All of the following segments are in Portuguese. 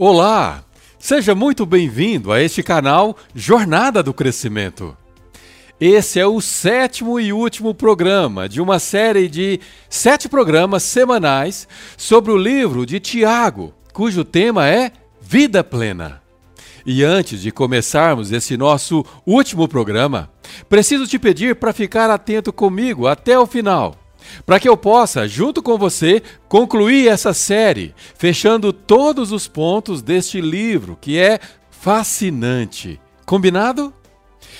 Olá! Seja muito bem-vindo a este canal Jornada do Crescimento. Esse é o sétimo e último programa de uma série de sete programas semanais sobre o livro de Tiago, cujo tema é Vida Plena. E antes de começarmos esse nosso último programa, preciso te pedir para ficar atento comigo até o final para que eu possa, junto com você, concluir essa série, fechando todos os pontos deste livro que é fascinante. Combinado?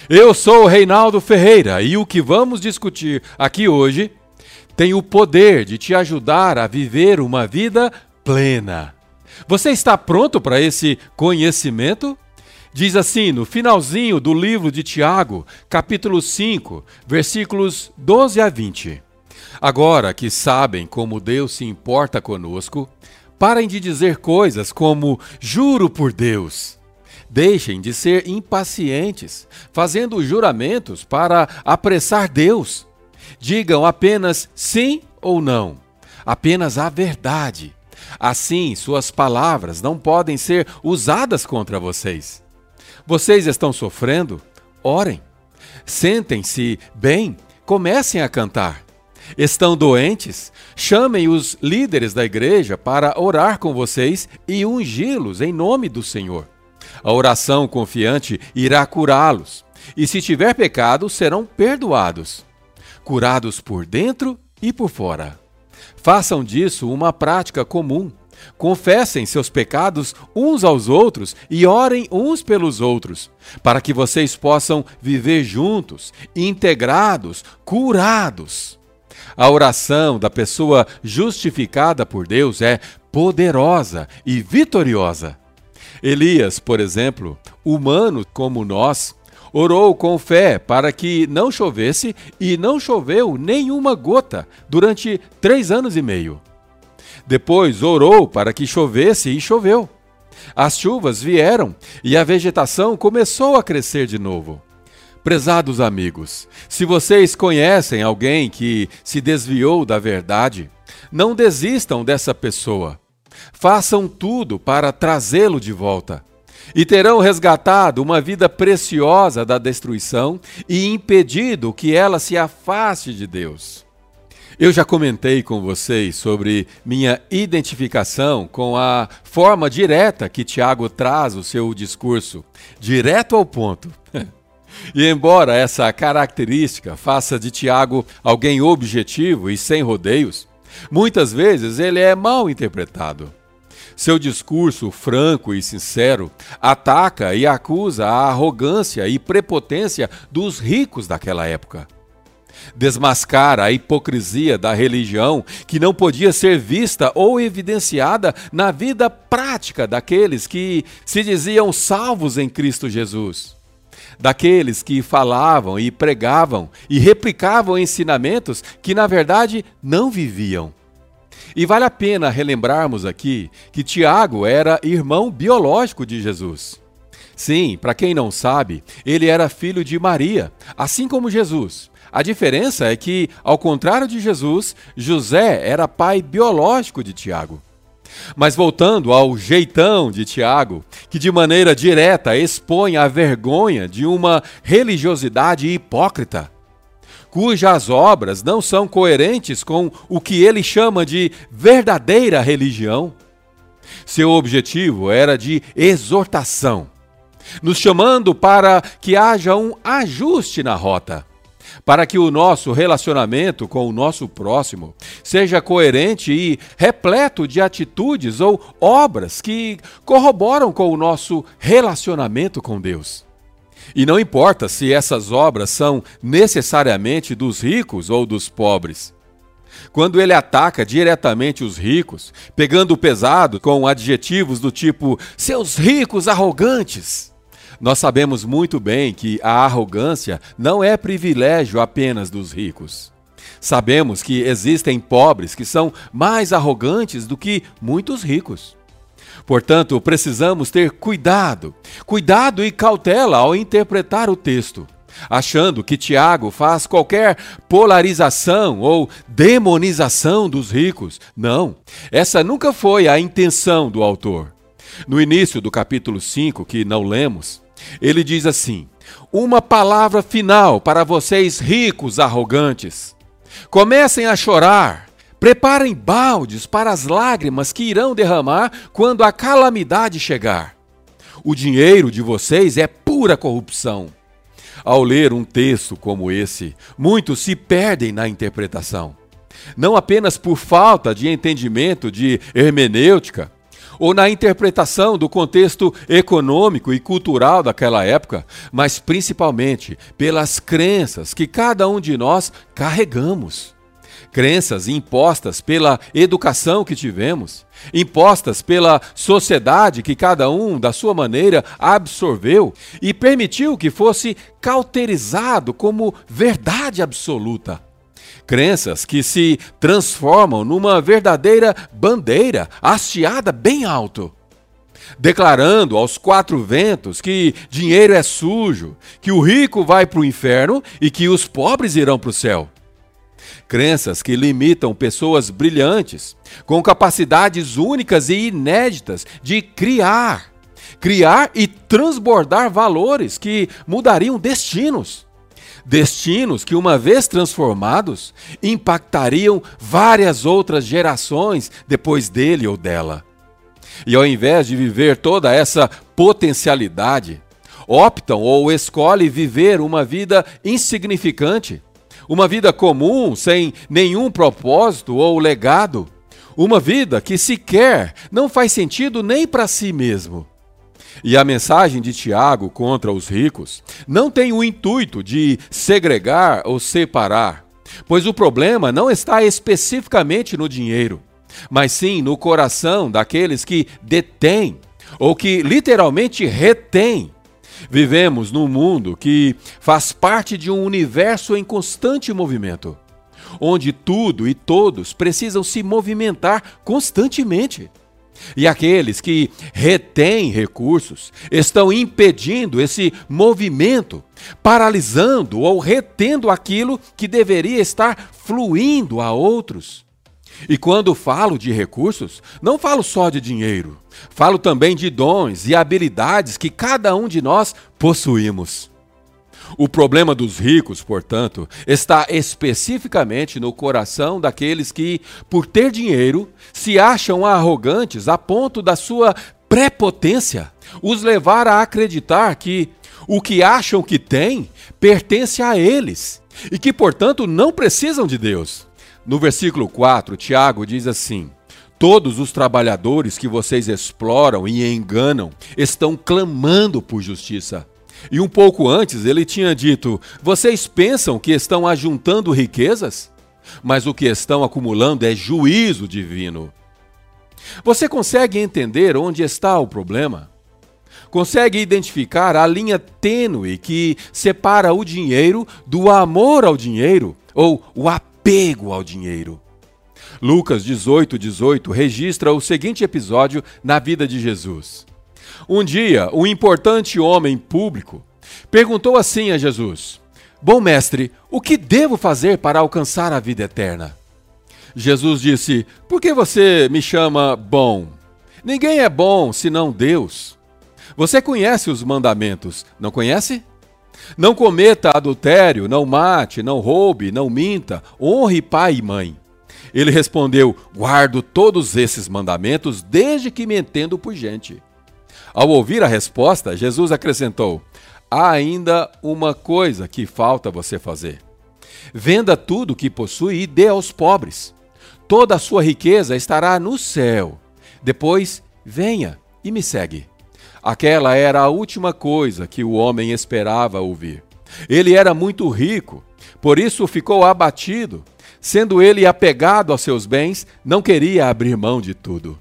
Eu sou o Reinaldo Ferreira e o que vamos discutir aqui hoje tem o poder de te ajudar a viver uma vida plena. Você está pronto para esse conhecimento? Diz assim no finalzinho do livro de Tiago, capítulo 5, versículos 12 a 20. Agora que sabem como Deus se importa conosco, parem de dizer coisas como juro por Deus. Deixem de ser impacientes, fazendo juramentos para apressar Deus. Digam apenas sim ou não, apenas a verdade. Assim, suas palavras não podem ser usadas contra vocês. Vocês estão sofrendo? Orem. Sentem-se bem? Comecem a cantar estão doentes, chamem os líderes da igreja para orar com vocês e ungí-los em nome do Senhor. A oração confiante irá curá-los, e se tiver pecado, serão perdoados, curados por dentro e por fora. Façam disso uma prática comum. Confessem seus pecados uns aos outros e orem uns pelos outros, para que vocês possam viver juntos, integrados, curados. A oração da pessoa justificada por Deus é poderosa e vitoriosa. Elias, por exemplo, humano como nós, orou com fé para que não chovesse e não choveu nenhuma gota durante três anos e meio. Depois orou para que chovesse e choveu. As chuvas vieram e a vegetação começou a crescer de novo. Prezados amigos, se vocês conhecem alguém que se desviou da verdade, não desistam dessa pessoa. Façam tudo para trazê-lo de volta. E terão resgatado uma vida preciosa da destruição e impedido que ela se afaste de Deus. Eu já comentei com vocês sobre minha identificação com a forma direta que Tiago traz o seu discurso, direto ao ponto. E embora essa característica faça de Tiago alguém objetivo e sem rodeios, muitas vezes ele é mal interpretado. Seu discurso franco e sincero ataca e acusa a arrogância e prepotência dos ricos daquela época. Desmascara a hipocrisia da religião que não podia ser vista ou evidenciada na vida prática daqueles que se diziam salvos em Cristo Jesus daqueles que falavam e pregavam e replicavam ensinamentos que na verdade não viviam. E vale a pena relembrarmos aqui que Tiago era irmão biológico de Jesus. Sim, para quem não sabe, ele era filho de Maria, assim como Jesus. A diferença é que, ao contrário de Jesus, José era pai biológico de Tiago. Mas voltando ao jeitão de Tiago, que de maneira direta expõe a vergonha de uma religiosidade hipócrita, cujas obras não são coerentes com o que ele chama de verdadeira religião. Seu objetivo era de exortação, nos chamando para que haja um ajuste na rota para que o nosso relacionamento com o nosso próximo seja coerente e repleto de atitudes ou obras que corroboram com o nosso relacionamento com Deus. E não importa se essas obras são necessariamente dos ricos ou dos pobres. Quando ele ataca diretamente os ricos, pegando pesado com adjetivos do tipo seus ricos arrogantes, nós sabemos muito bem que a arrogância não é privilégio apenas dos ricos. Sabemos que existem pobres que são mais arrogantes do que muitos ricos. Portanto, precisamos ter cuidado, cuidado e cautela ao interpretar o texto, achando que Tiago faz qualquer polarização ou demonização dos ricos. Não, essa nunca foi a intenção do autor. No início do capítulo 5, que não lemos, ele diz assim: Uma palavra final para vocês ricos arrogantes. Comecem a chorar, preparem baldes para as lágrimas que irão derramar quando a calamidade chegar. O dinheiro de vocês é pura corrupção. Ao ler um texto como esse, muitos se perdem na interpretação. Não apenas por falta de entendimento de hermenêutica, ou na interpretação do contexto econômico e cultural daquela época, mas principalmente pelas crenças que cada um de nós carregamos. Crenças impostas pela educação que tivemos, impostas pela sociedade que cada um, da sua maneira, absorveu e permitiu que fosse cauterizado como verdade absoluta. Crenças que se transformam numa verdadeira bandeira hasteada bem alto, declarando aos quatro ventos que dinheiro é sujo, que o rico vai para o inferno e que os pobres irão para o céu. Crenças que limitam pessoas brilhantes, com capacidades únicas e inéditas de criar, criar e transbordar valores que mudariam destinos. Destinos que, uma vez transformados, impactariam várias outras gerações depois dele ou dela. E ao invés de viver toda essa potencialidade, optam ou escolhem viver uma vida insignificante, uma vida comum, sem nenhum propósito ou legado, uma vida que sequer não faz sentido nem para si mesmo. E a mensagem de Tiago contra os ricos não tem o intuito de segregar ou separar, pois o problema não está especificamente no dinheiro, mas sim no coração daqueles que detêm ou que literalmente retêm. Vivemos num mundo que faz parte de um universo em constante movimento, onde tudo e todos precisam se movimentar constantemente. E aqueles que retêm recursos estão impedindo esse movimento, paralisando ou retendo aquilo que deveria estar fluindo a outros. E quando falo de recursos, não falo só de dinheiro, falo também de dons e habilidades que cada um de nós possuímos. O problema dos ricos, portanto, está especificamente no coração daqueles que, por ter dinheiro, se acham arrogantes a ponto da sua prepotência os levar a acreditar que o que acham que têm pertence a eles e que, portanto, não precisam de Deus. No versículo 4, Tiago diz assim: Todos os trabalhadores que vocês exploram e enganam estão clamando por justiça. E um pouco antes ele tinha dito: Vocês pensam que estão ajuntando riquezas? Mas o que estão acumulando é juízo divino. Você consegue entender onde está o problema? Consegue identificar a linha tênue que separa o dinheiro do amor ao dinheiro ou o apego ao dinheiro? Lucas 18, 18 registra o seguinte episódio na vida de Jesus. Um dia, um importante homem público perguntou assim a Jesus: Bom mestre, o que devo fazer para alcançar a vida eterna? Jesus disse: Por que você me chama bom? Ninguém é bom senão Deus. Você conhece os mandamentos, não conhece? Não cometa adultério, não mate, não roube, não minta, honre pai e mãe. Ele respondeu: Guardo todos esses mandamentos desde que me entendo por gente. Ao ouvir a resposta, Jesus acrescentou: Há ainda uma coisa que falta você fazer. Venda tudo que possui e dê aos pobres. Toda a sua riqueza estará no céu. Depois, venha e me segue. Aquela era a última coisa que o homem esperava ouvir. Ele era muito rico, por isso ficou abatido. Sendo ele apegado aos seus bens, não queria abrir mão de tudo.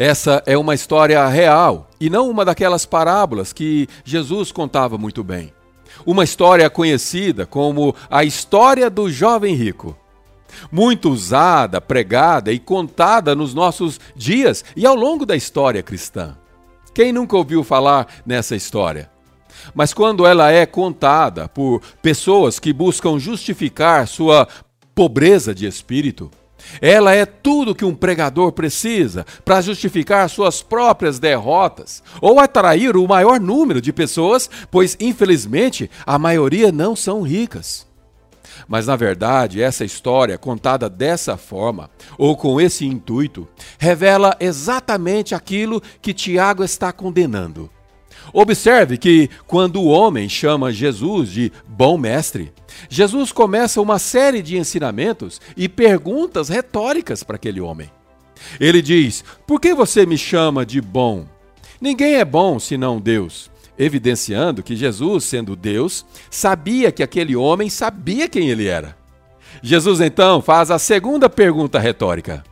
Essa é uma história real e não uma daquelas parábolas que Jesus contava muito bem. Uma história conhecida como a história do jovem rico. Muito usada, pregada e contada nos nossos dias e ao longo da história cristã. Quem nunca ouviu falar nessa história? Mas quando ela é contada por pessoas que buscam justificar sua pobreza de espírito, Ela é tudo que um pregador precisa para justificar suas próprias derrotas ou atrair o maior número de pessoas, pois infelizmente a maioria não são ricas. Mas na verdade, essa história contada dessa forma, ou com esse intuito, revela exatamente aquilo que Tiago está condenando. Observe que quando o homem chama Jesus de bom mestre, Jesus começa uma série de ensinamentos e perguntas retóricas para aquele homem. Ele diz: Por que você me chama de bom? Ninguém é bom senão Deus. Evidenciando que Jesus, sendo Deus, sabia que aquele homem sabia quem ele era. Jesus então faz a segunda pergunta retórica: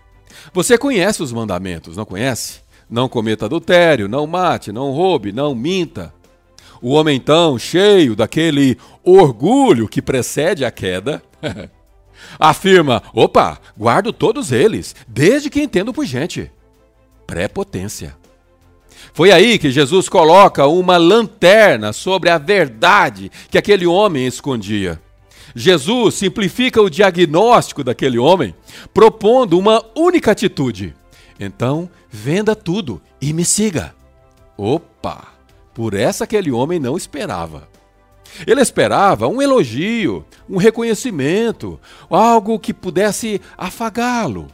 Você conhece os mandamentos, não conhece? Não cometa adultério, não mate, não roube, não minta. O homem, então, cheio daquele orgulho que precede a queda, afirma: opa, guardo todos eles, desde que entendo por gente. Prepotência. Foi aí que Jesus coloca uma lanterna sobre a verdade que aquele homem escondia. Jesus simplifica o diagnóstico daquele homem, propondo uma única atitude: então, venda tudo e me siga. Opa! Por essa aquele homem não esperava. Ele esperava um elogio, um reconhecimento, algo que pudesse afagá-lo.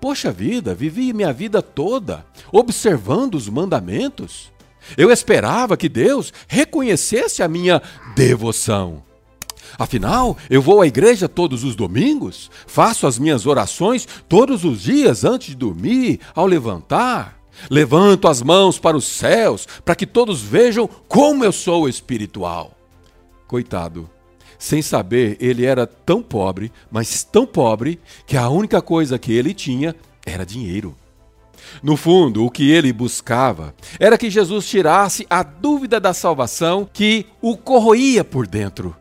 Poxa vida, vivi minha vida toda observando os mandamentos. Eu esperava que Deus reconhecesse a minha devoção. Afinal, eu vou à igreja todos os domingos, faço as minhas orações todos os dias antes de dormir, ao levantar. Levanto as mãos para os céus, para que todos vejam como eu sou espiritual. Coitado, sem saber, ele era tão pobre, mas tão pobre, que a única coisa que ele tinha era dinheiro. No fundo, o que ele buscava era que Jesus tirasse a dúvida da salvação que o corroía por dentro.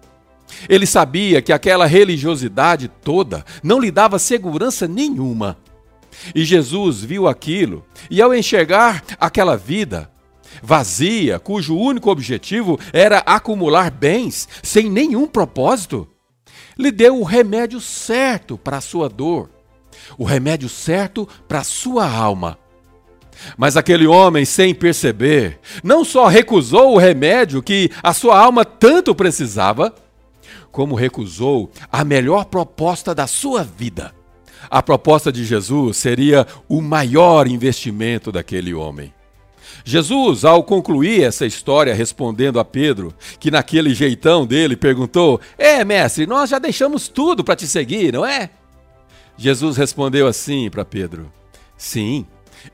Ele sabia que aquela religiosidade toda não lhe dava segurança nenhuma. E Jesus viu aquilo, e ao enxergar aquela vida vazia, cujo único objetivo era acumular bens sem nenhum propósito, lhe deu o remédio certo para a sua dor, o remédio certo para a sua alma. Mas aquele homem, sem perceber, não só recusou o remédio que a sua alma tanto precisava, como recusou a melhor proposta da sua vida. A proposta de Jesus seria o maior investimento daquele homem. Jesus, ao concluir essa história respondendo a Pedro, que naquele jeitão dele perguntou: É, mestre, nós já deixamos tudo para te seguir, não é? Jesus respondeu assim para Pedro: Sim,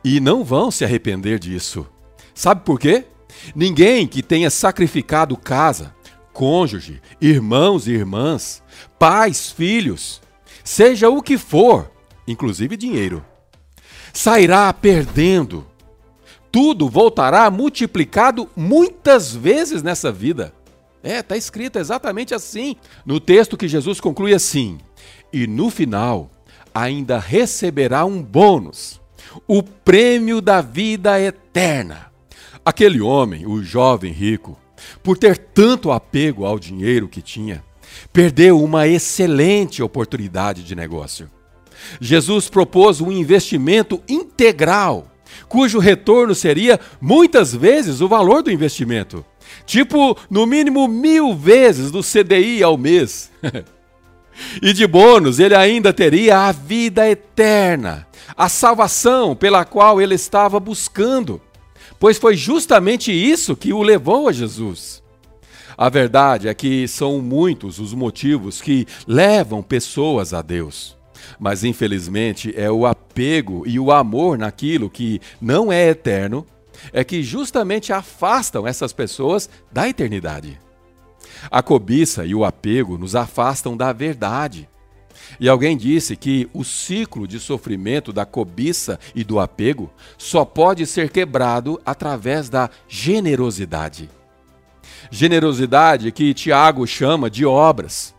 e não vão se arrepender disso. Sabe por quê? Ninguém que tenha sacrificado casa, cônjuge, irmãos e irmãs, pais, filhos, seja o que for, inclusive dinheiro, sairá perdendo. Tudo voltará multiplicado muitas vezes nessa vida. É, está escrito exatamente assim. No texto que Jesus conclui assim: E no final ainda receberá um bônus, o prêmio da vida eterna. Aquele homem, o jovem rico, por ter tanto apego ao dinheiro que tinha, perdeu uma excelente oportunidade de negócio. Jesus propôs um investimento integral, cujo retorno seria muitas vezes o valor do investimento. Tipo, no mínimo mil vezes do CDI ao mês. e de bônus, ele ainda teria a vida eterna, a salvação pela qual ele estava buscando pois foi justamente isso que o levou a Jesus. A verdade é que são muitos os motivos que levam pessoas a Deus. Mas infelizmente é o apego e o amor naquilo que não é eterno é que justamente afastam essas pessoas da eternidade. A cobiça e o apego nos afastam da verdade. E alguém disse que o ciclo de sofrimento da cobiça e do apego só pode ser quebrado através da generosidade. Generosidade que Tiago chama de obras.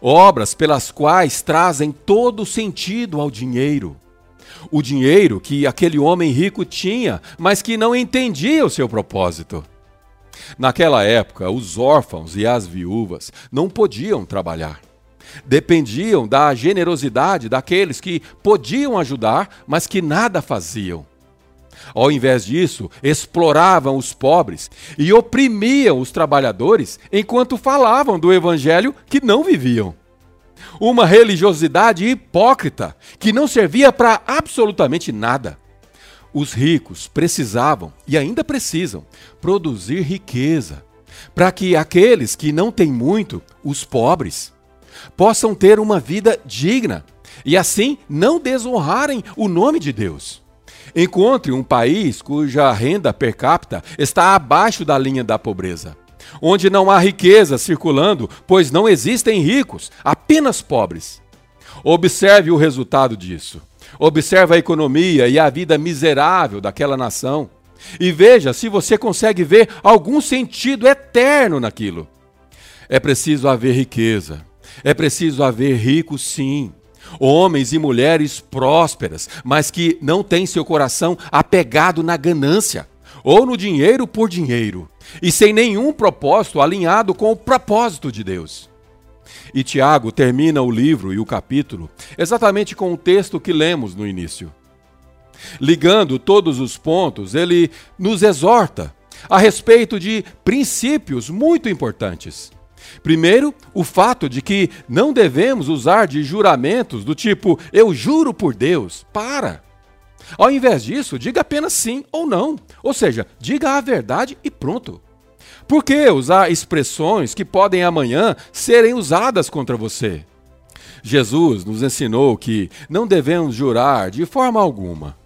Obras pelas quais trazem todo sentido ao dinheiro. O dinheiro que aquele homem rico tinha, mas que não entendia o seu propósito. Naquela época, os órfãos e as viúvas não podiam trabalhar. Dependiam da generosidade daqueles que podiam ajudar, mas que nada faziam. Ao invés disso, exploravam os pobres e oprimiam os trabalhadores enquanto falavam do evangelho que não viviam. Uma religiosidade hipócrita que não servia para absolutamente nada. Os ricos precisavam e ainda precisam produzir riqueza para que aqueles que não têm muito, os pobres, possam ter uma vida digna e assim não desonrarem o nome de Deus. Encontre um país cuja renda per capita está abaixo da linha da pobreza, onde não há riqueza circulando, pois não existem ricos, apenas pobres. Observe o resultado disso. Observe a economia e a vida miserável daquela nação. E veja se você consegue ver algum sentido eterno naquilo. É preciso haver riqueza. É preciso haver ricos, sim homens e mulheres prósperas, mas que não têm seu coração apegado na ganância ou no dinheiro por dinheiro, e sem nenhum propósito alinhado com o propósito de Deus. E Tiago termina o livro e o capítulo exatamente com o texto que lemos no início. Ligando todos os pontos, ele nos exorta a respeito de princípios muito importantes Primeiro, o fato de que não devemos usar de juramentos do tipo eu juro por Deus. Para! Ao invés disso, diga apenas sim ou não. Ou seja, diga a verdade e pronto. Por que usar expressões que podem amanhã serem usadas contra você? Jesus nos ensinou que não devemos jurar de forma alguma,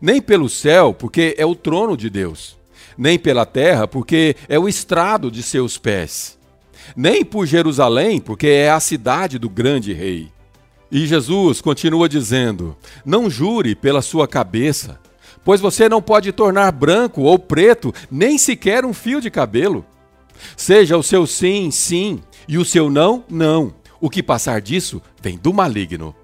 nem pelo céu, porque é o trono de Deus, nem pela terra, porque é o estrado de seus pés nem por Jerusalém, porque é a cidade do grande rei. E Jesus continua dizendo: Não jure pela sua cabeça, pois você não pode tornar branco ou preto nem sequer um fio de cabelo. Seja o seu sim, sim, e o seu não, não. O que passar disso vem do maligno.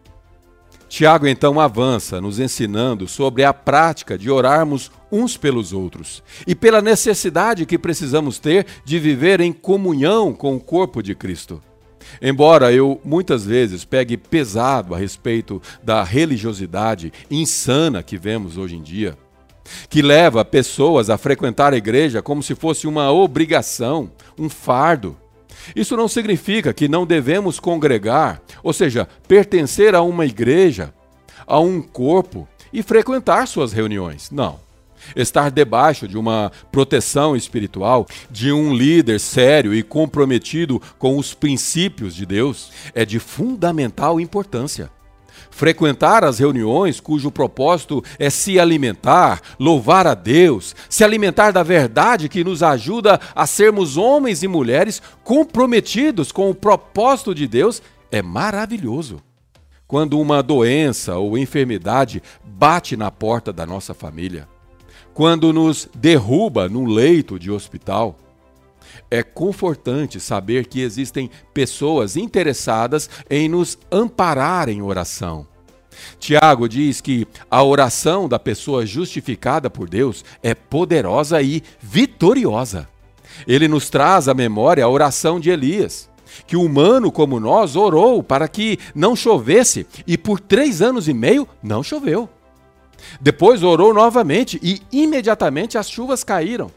Tiago então avança, nos ensinando sobre a prática de orarmos uns pelos outros e pela necessidade que precisamos ter de viver em comunhão com o corpo de Cristo. Embora eu muitas vezes pegue pesado a respeito da religiosidade insana que vemos hoje em dia, que leva pessoas a frequentar a igreja como se fosse uma obrigação, um fardo. Isso não significa que não devemos congregar, ou seja, pertencer a uma igreja, a um corpo e frequentar suas reuniões. Não. Estar debaixo de uma proteção espiritual, de um líder sério e comprometido com os princípios de Deus, é de fundamental importância. Frequentar as reuniões cujo propósito é se alimentar, louvar a Deus, se alimentar da verdade que nos ajuda a sermos homens e mulheres comprometidos com o propósito de Deus, é maravilhoso. Quando uma doença ou enfermidade bate na porta da nossa família, quando nos derruba num leito de hospital. É confortante saber que existem pessoas interessadas em nos amparar em oração. Tiago diz que a oração da pessoa justificada por Deus é poderosa e vitoriosa. Ele nos traz à memória a oração de Elias, que humano como nós orou para que não chovesse, e por três anos e meio não choveu. Depois orou novamente e imediatamente as chuvas caíram.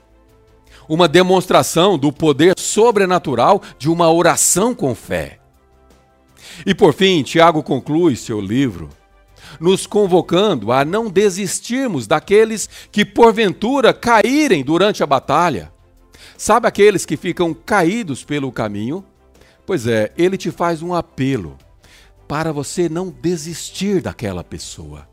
Uma demonstração do poder sobrenatural de uma oração com fé. E por fim, Tiago conclui seu livro nos convocando a não desistirmos daqueles que porventura caírem durante a batalha. Sabe aqueles que ficam caídos pelo caminho? Pois é, ele te faz um apelo para você não desistir daquela pessoa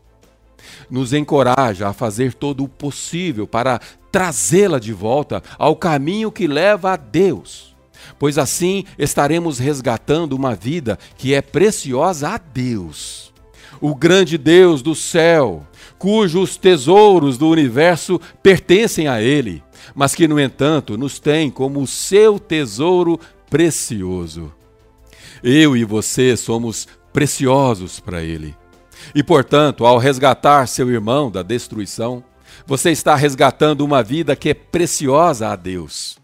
nos encoraja a fazer todo o possível para trazê-la de volta ao caminho que leva a Deus, pois assim estaremos resgatando uma vida que é preciosa a Deus, o grande Deus do céu, cujos tesouros do universo pertencem a Ele, mas que, no entanto, nos tem como seu tesouro precioso. Eu e você somos preciosos para Ele. E, portanto, ao resgatar seu irmão da destruição, você está resgatando uma vida que é preciosa a Deus.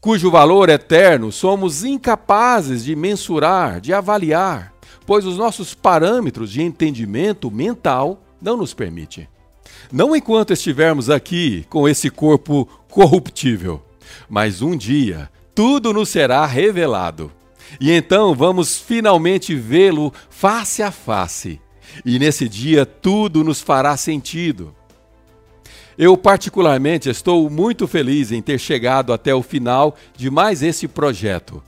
cujo valor eterno somos incapazes de mensurar, de avaliar, pois os nossos parâmetros de entendimento mental não nos permitem. Não enquanto estivermos aqui com esse corpo corruptível, mas um dia tudo nos será revelado. E então vamos finalmente vê-lo face a face. E nesse dia tudo nos fará sentido. Eu, particularmente, estou muito feliz em ter chegado até o final de mais esse projeto.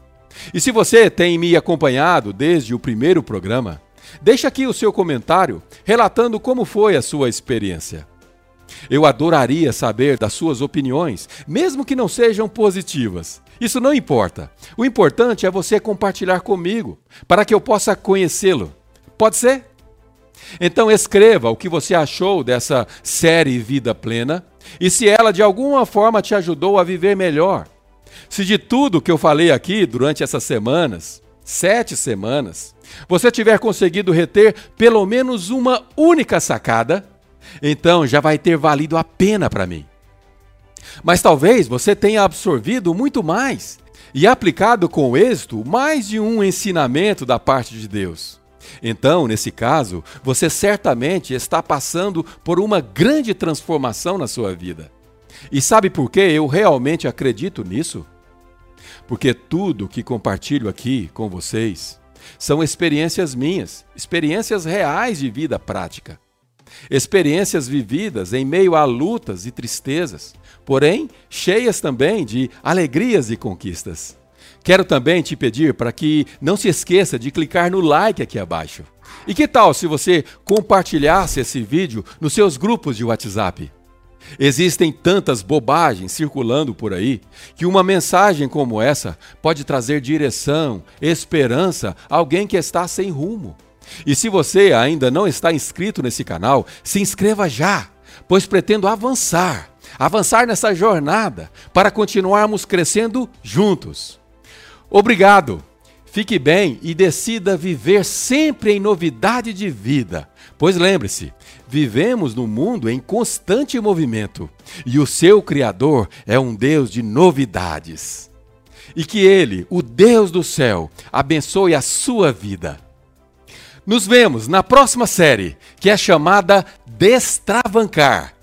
E se você tem me acompanhado desde o primeiro programa, deixe aqui o seu comentário relatando como foi a sua experiência. Eu adoraria saber das suas opiniões, mesmo que não sejam positivas. Isso não importa. O importante é você compartilhar comigo, para que eu possa conhecê-lo. Pode ser? Então escreva o que você achou dessa série Vida Plena e se ela de alguma forma te ajudou a viver melhor. Se de tudo que eu falei aqui durante essas semanas, sete semanas, você tiver conseguido reter pelo menos uma única sacada, então já vai ter valido a pena para mim. Mas talvez você tenha absorvido muito mais e aplicado com êxito mais de um ensinamento da parte de Deus. Então, nesse caso, você certamente está passando por uma grande transformação na sua vida. E sabe por que eu realmente acredito nisso? Porque tudo que compartilho aqui com vocês são experiências minhas, experiências reais de vida prática. Experiências vividas em meio a lutas e tristezas, porém cheias também de alegrias e conquistas. Quero também te pedir para que não se esqueça de clicar no like aqui abaixo. E que tal se você compartilhasse esse vídeo nos seus grupos de WhatsApp? Existem tantas bobagens circulando por aí que uma mensagem como essa pode trazer direção, esperança a alguém que está sem rumo. E se você ainda não está inscrito nesse canal, se inscreva já, pois pretendo avançar, avançar nessa jornada para continuarmos crescendo juntos. Obrigado. Fique bem e decida viver sempre em novidade de vida. Pois lembre-se, vivemos num mundo em constante movimento e o seu Criador é um Deus de novidades. E que Ele, o Deus do céu, abençoe a sua vida. Nos vemos na próxima série, que é chamada Destravancar